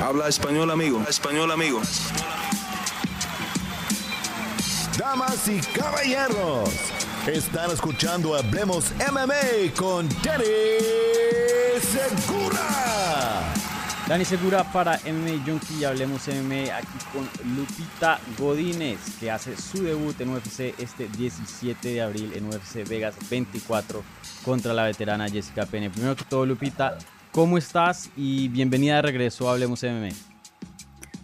Habla español, amigo. Español, amigo. Damas y caballeros, están escuchando Hablemos MMA con Danny Segura. Dani Segura para MMA Junkie y Hablemos MMA aquí con Lupita Godínez, que hace su debut en UFC este 17 de abril en UFC Vegas 24 contra la veterana Jessica Pene. Primero que todo, Lupita, ¿cómo estás? Y bienvenida de regreso a Hablemos MMA.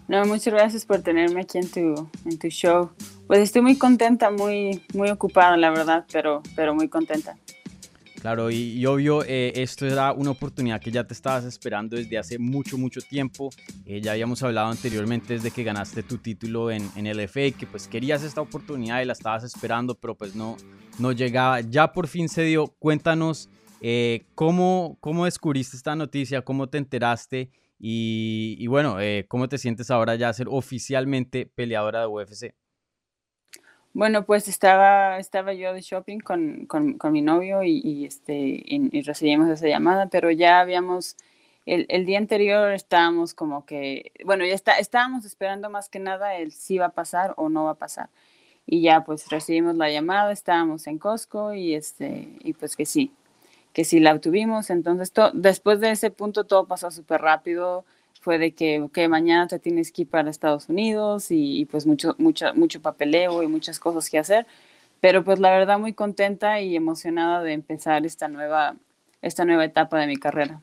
No, muchas gracias por tenerme aquí en tu, en tu show. Pues estoy muy contenta, muy, muy ocupada, la verdad, pero, pero muy contenta. Claro, y, obvio, eh, esto era una oportunidad que ya te estabas esperando desde hace mucho, mucho tiempo. Eh, ya habíamos hablado anteriormente desde que ganaste tu título en, en el FA, que pues querías esta oportunidad y la estabas esperando, pero pues no, no llegaba. Ya por fin se dio. Cuéntanos eh, ¿cómo, ¿cómo descubriste esta noticia, cómo te enteraste y, y bueno, cómo te sientes ahora ya ser oficialmente peleadora de UFC. Bueno, pues estaba, estaba yo de shopping con, con, con mi novio y, y este, y, recibimos esa llamada, pero ya habíamos, el, el, día anterior estábamos como que, bueno, ya está, estábamos esperando más que nada el si va a pasar o no va a pasar. Y ya pues recibimos la llamada, estábamos en Costco y, este, y pues que sí, que sí la obtuvimos. Entonces, después de ese punto todo pasó súper rápido fue de que, que mañana te tienes que ir para Estados Unidos y, pues mucho, mucho, mucho papeleo y muchas cosas que hacer. Pero pues la verdad muy contenta y emocionada de empezar esta nueva, esta nueva etapa de mi carrera.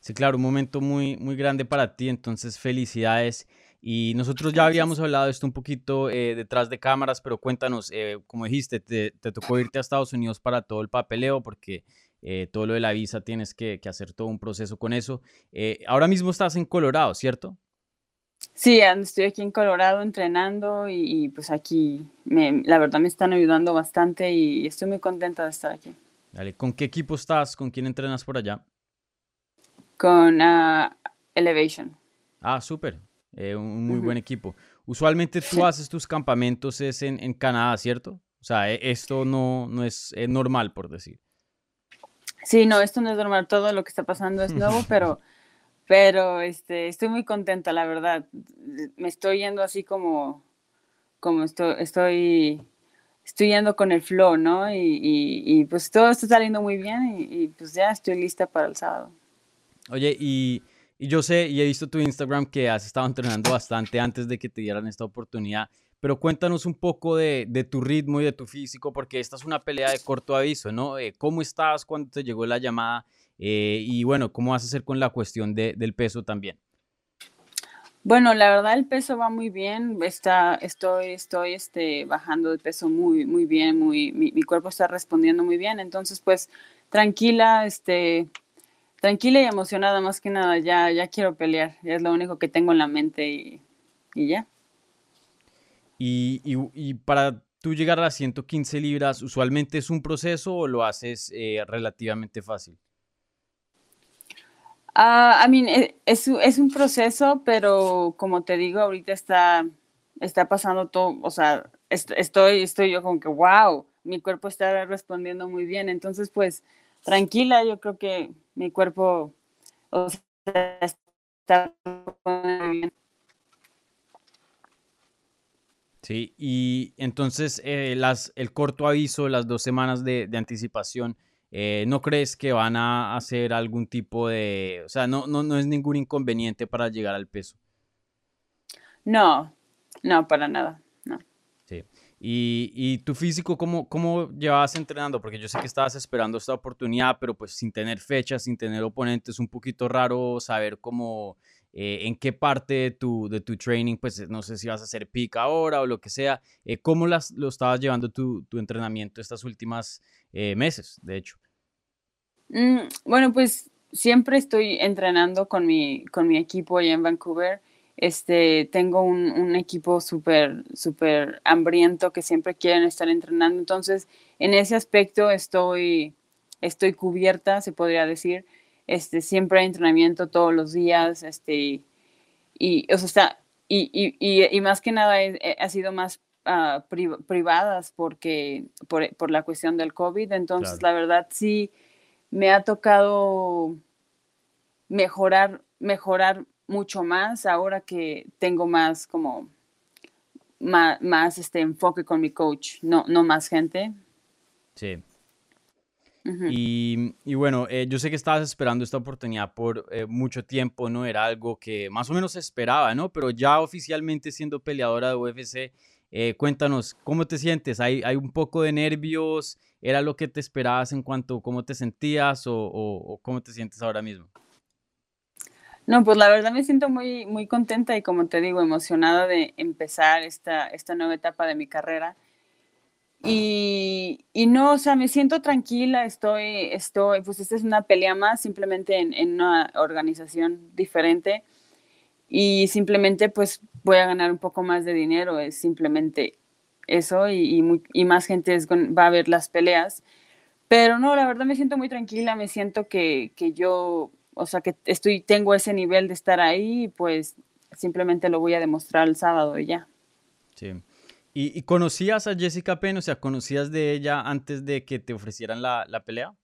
Sí, claro, un momento muy, muy grande para ti, entonces felicidades. Y nosotros ya habíamos hablado de esto un poquito eh, detrás de cámaras, pero cuéntanos, eh, como dijiste, te, te, tocó irte a Estados Unidos para todo el papeleo porque eh, todo lo de la visa tienes que, hacer todo un proceso con eso. Ahora mismo estás en Colorado, ¿cierto? Sí, estoy aquí en Colorado entrenando y, pues aquí me, la verdad me están ayudando bastante y estoy muy contenta de estar aquí. Dale, ¿con qué equipo estás? ¿Con quién entrenas por allá? Con uh, Elevation. Ah, súper. Eh, un muy buen equipo. Usualmente tú haces tus campamentos es en, en, Canadá, ¿cierto? O sea, e, esto no, no es normal, por decir. Sí, no, esto no es normal, todo lo que está pasando es nuevo, pero, pero este, estoy muy contenta, la verdad. Me estoy yendo así como, como estoy, estoy, estoy yendo con el flow, ¿no? Y, y, pues todo está saliendo muy bien y, pues ya estoy lista para el sábado. Oye, y, y yo sé y he visto tu Instagram que has estado entrenando bastante antes de que te dieran esta oportunidad pero cuéntanos un poco de, tu ritmo y de tu físico, porque esta es una pelea de corto aviso, ¿no? Eh, ¿Cómo estabas cuando te llegó la llamada? Eh, y bueno, ¿cómo vas a hacer con la cuestión del peso también? Bueno, la verdad el peso va muy bien, está, estoy, estoy este, bajando de peso muy, muy bien, muy, mi, cuerpo está respondiendo muy bien, entonces pues tranquila, este, tranquila y emocionada más que nada, ya, ya quiero pelear, ya es lo único que tengo en la mente y, y ya. Y, para tú llegar a las 115 libras, ¿usualmente es un proceso o lo haces eh, relativamente fácil? Uh, I mean, e, es, es, un proceso, pero como te digo, ahorita está, está pasando todo, o sea, estoy, estoy yo como que, wow, mi cuerpo está respondiendo muy bien. Entonces, pues, tranquila, yo creo que mi cuerpo o sea, está bien. Sí, y entonces eh, las, el corto aviso, las dos semanas de, anticipación, eh, ¿no crees que van a hacer algún tipo de, o sea, no, no, no es ningún inconveniente para llegar al peso? No, no, para nada. ¿Y, y tu físico, ¿cómo, cómo llevabas entrenando? Porque yo sé que estabas esperando esta oportunidad, pero pues sin tener fechas, sin tener oponentes, un poquito raro saber cómo eh, en qué parte de tu, de tu training, pues no sé si vas a hacer pick ahora o lo que sea, eh, ¿cómo las, lo estabas llevando tu, tu entrenamiento estas últimas eh, meses, de hecho? Mm, bueno, pues siempre estoy entrenando con mi, con mi equipo allá en Vancouver. Este, tengo un, un equipo súper, súper hambriento que siempre quieren estar entrenando. Entonces, en ese aspecto estoy, estoy cubierta, se podría decir. Este, siempre hay entrenamiento todos los días, este, y, o sea, y, y, y, más que nada eh, ha sido más uh, privadas porque, por, por, la cuestión del COVID, entonces la verdad sí me ha tocado mejorar, mejorar mucho más ahora que tengo más como más, este enfoque con mi coach, no, no más gente. Sí. y, bueno, eh, yo sé que estabas esperando esta oportunidad por eh, mucho tiempo, ¿no? Era algo que más o menos esperaba, ¿no? Pero ya oficialmente siendo peleadora de UFC, eh, cuéntanos, ¿cómo te sientes? ¿Hay, ¿Hay un poco de nervios? ¿Era lo que te esperabas en cuanto a cómo te sentías o cómo te sientes ahora mismo? No, pues la verdad me siento muy, muy contenta y como te digo, emocionada de empezar esta, esta nueva etapa de mi carrera. Y, y, no, o sea, me siento tranquila, estoy, estoy, pues esta es una pelea más, simplemente en, una organización diferente y simplemente pues voy a ganar un poco más de dinero, es simplemente eso y, y, más gente va a ver las peleas. Pero no, la verdad me siento muy tranquila, me siento que, que yo o sea, que estoy, tengo ese nivel de estar ahí, pues simplemente lo voy a demostrar el sábado y ya. Sí. ¿Y, conocías a Jessica Penn? O sea, ¿conocías de ella antes de que te ofrecieran la, la pelea?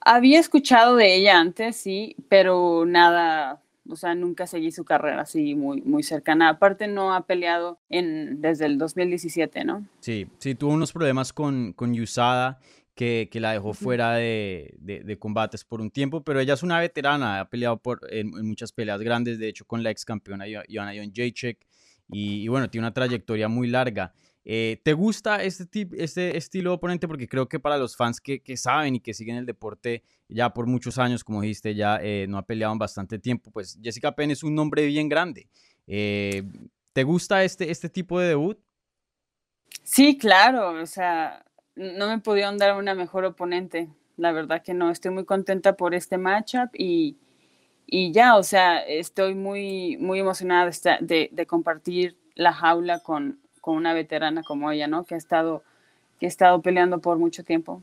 Había escuchado de ella antes, sí, pero nada, o sea, nunca seguí su carrera así muy, muy cercana. Aparte, no ha peleado en, desde el 2017, ¿no? Sí, sí, tuvo unos problemas con, con USADA que, la dejó fuera de, de, combates por un tiempo, pero ella es una veterana, ha peleado por, en, muchas peleas grandes, de hecho con la ex campeona Joanna Jacek, y, y, bueno, tiene una trayectoria muy larga. Eh, ¿Te gusta este, tip, este estilo de oponente? Porque creo que para los fans que, que, saben y que siguen el deporte ya por muchos años, como dijiste, ya eh, no ha peleado en bastante tiempo, pues Jessica Penn es un nombre bien grande. Eh, ¿Te gusta este, este tipo de debut? Sí, claro, o sea, no me pudieron dar una mejor oponente. La verdad que no, estoy muy contenta por este matchup y, y ya, o sea, estoy muy, muy emocionada de, de, compartir la jaula con, con, una veterana como ella, ¿no? Que ha estado, que ha estado peleando por mucho tiempo.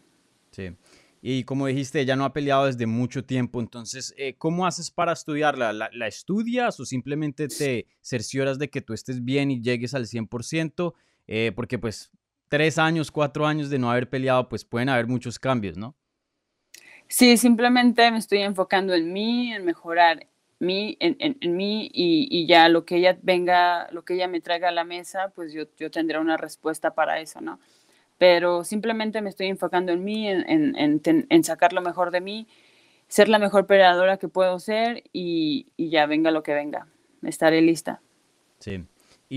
Sí. Y como dijiste, ella no ha peleado desde mucho tiempo, entonces, eh, ¿cómo haces para estudiarla? ¿La, ¿La, estudias o simplemente te cercioras de que tú estés bien y llegues al 100%? Eh, porque pues tres años, cuatro años de no haber peleado, pues pueden haber muchos cambios, ¿no? Sí, simplemente me estoy enfocando en mí, en mejorar mí, en, en, mí y, ya lo que ella venga, lo que ella me traiga a la mesa, pues yo, yo tendré una respuesta para eso, ¿no? Pero simplemente me estoy enfocando en mí, en, en sacar lo mejor de mí, ser la mejor peleadora que puedo ser y, y ya venga lo que venga, estaré lista. Sí.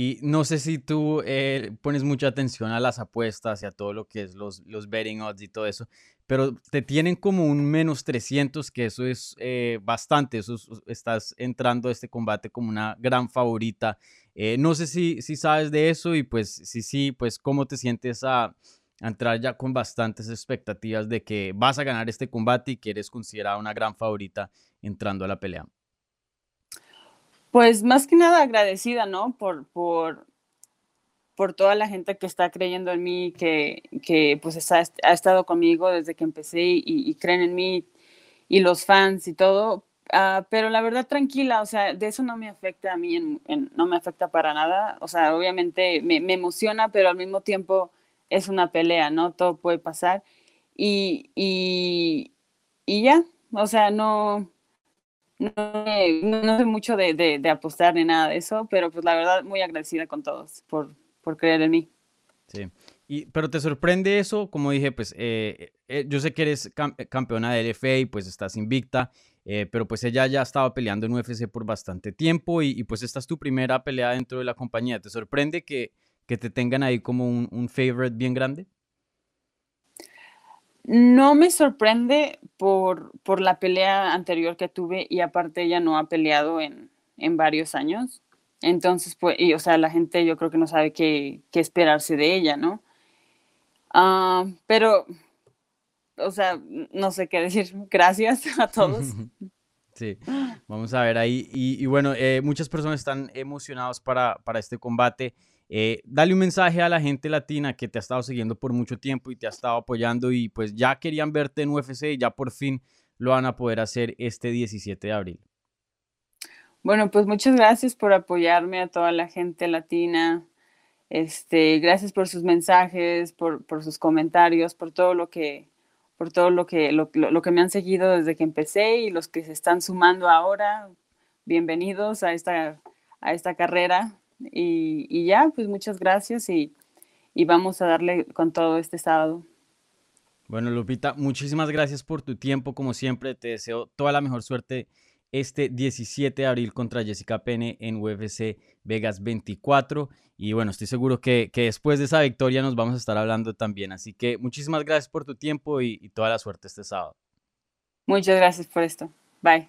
Y no sé si tú eh, pones mucha atención a las apuestas y a todo lo que es los, los betting odds y todo eso, pero te tienen como un menos 300, que eso es eh, bastante, eso estás entrando a este combate como una gran favorita. Eh, no sé si, si sabes de eso y pues si sí, pues cómo te sientes a, a, entrar ya con bastantes expectativas de que vas a ganar este combate y que eres considerada una gran favorita entrando a la pelea. Pues más que nada agradecida, ¿no? Por, por, por toda la gente que está creyendo en mí, que, que pues ha estado conmigo desde que empecé y, creen en mí y los fans y todo. Uh, pero la verdad tranquila, o sea, de eso no me afecta a mí, no me afecta para nada. O sea, obviamente me, me, emociona, pero al mismo tiempo es una pelea, ¿no? Todo puede pasar. Y, y, y ya, o sea, no, no, no sé mucho de, de, apostar ni nada de eso, pero pues la verdad muy agradecida con todos por, por creer en mí. Sí. Y, pero te sorprende eso, como dije, pues eh, eh, yo sé que eres campeona del FA y pues estás invicta, eh, pero pues ella ya estaba peleando en UFC por bastante tiempo y, pues esta es tu primera pelea dentro de la compañía. ¿Te sorprende que, que te tengan ahí como un, un favorite bien grande? No me sorprende por, por la pelea anterior que tuve y aparte ella no ha peleado en, en varios años. Entonces, pues, y, o sea, la gente yo creo que no sabe qué, qué esperarse de ella, ¿no? Ah, pero, o sea, no sé qué decir. Gracias a todos. Sí, vamos a ver ahí. Y, bueno, eh, muchas personas están emocionados para, para este combate. Eh, dale un mensaje a la gente latina que te ha estado siguiendo por mucho tiempo y te ha estado apoyando y pues ya querían verte en UFC y ya por fin lo van a poder hacer este 17 de abril. Bueno, pues muchas gracias por apoyarme a toda la gente latina. Este, gracias por sus mensajes, por, sus comentarios, por todo lo que, por todo lo que, lo, que me han seguido desde que empecé y los que se están sumando ahora. bienvenidos a esta, a esta carrera y, ya, pues muchas gracias y, y vamos a darle con todo este sábado. Bueno, Lupita, muchísimas gracias por tu tiempo. Como siempre, te deseo toda la mejor suerte este 17 de abril contra Jessica Pene en UFC Vegas 24. Y bueno, estoy seguro que, después de esa victoria nos vamos a estar hablando también. Así que muchísimas gracias por tu tiempo y, y toda la suerte este sábado. Muchas gracias por esto. Bye.